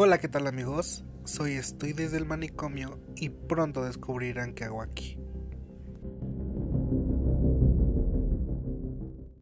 Hola, ¿qué tal amigos? Soy Estoy desde el manicomio y pronto descubrirán qué hago aquí.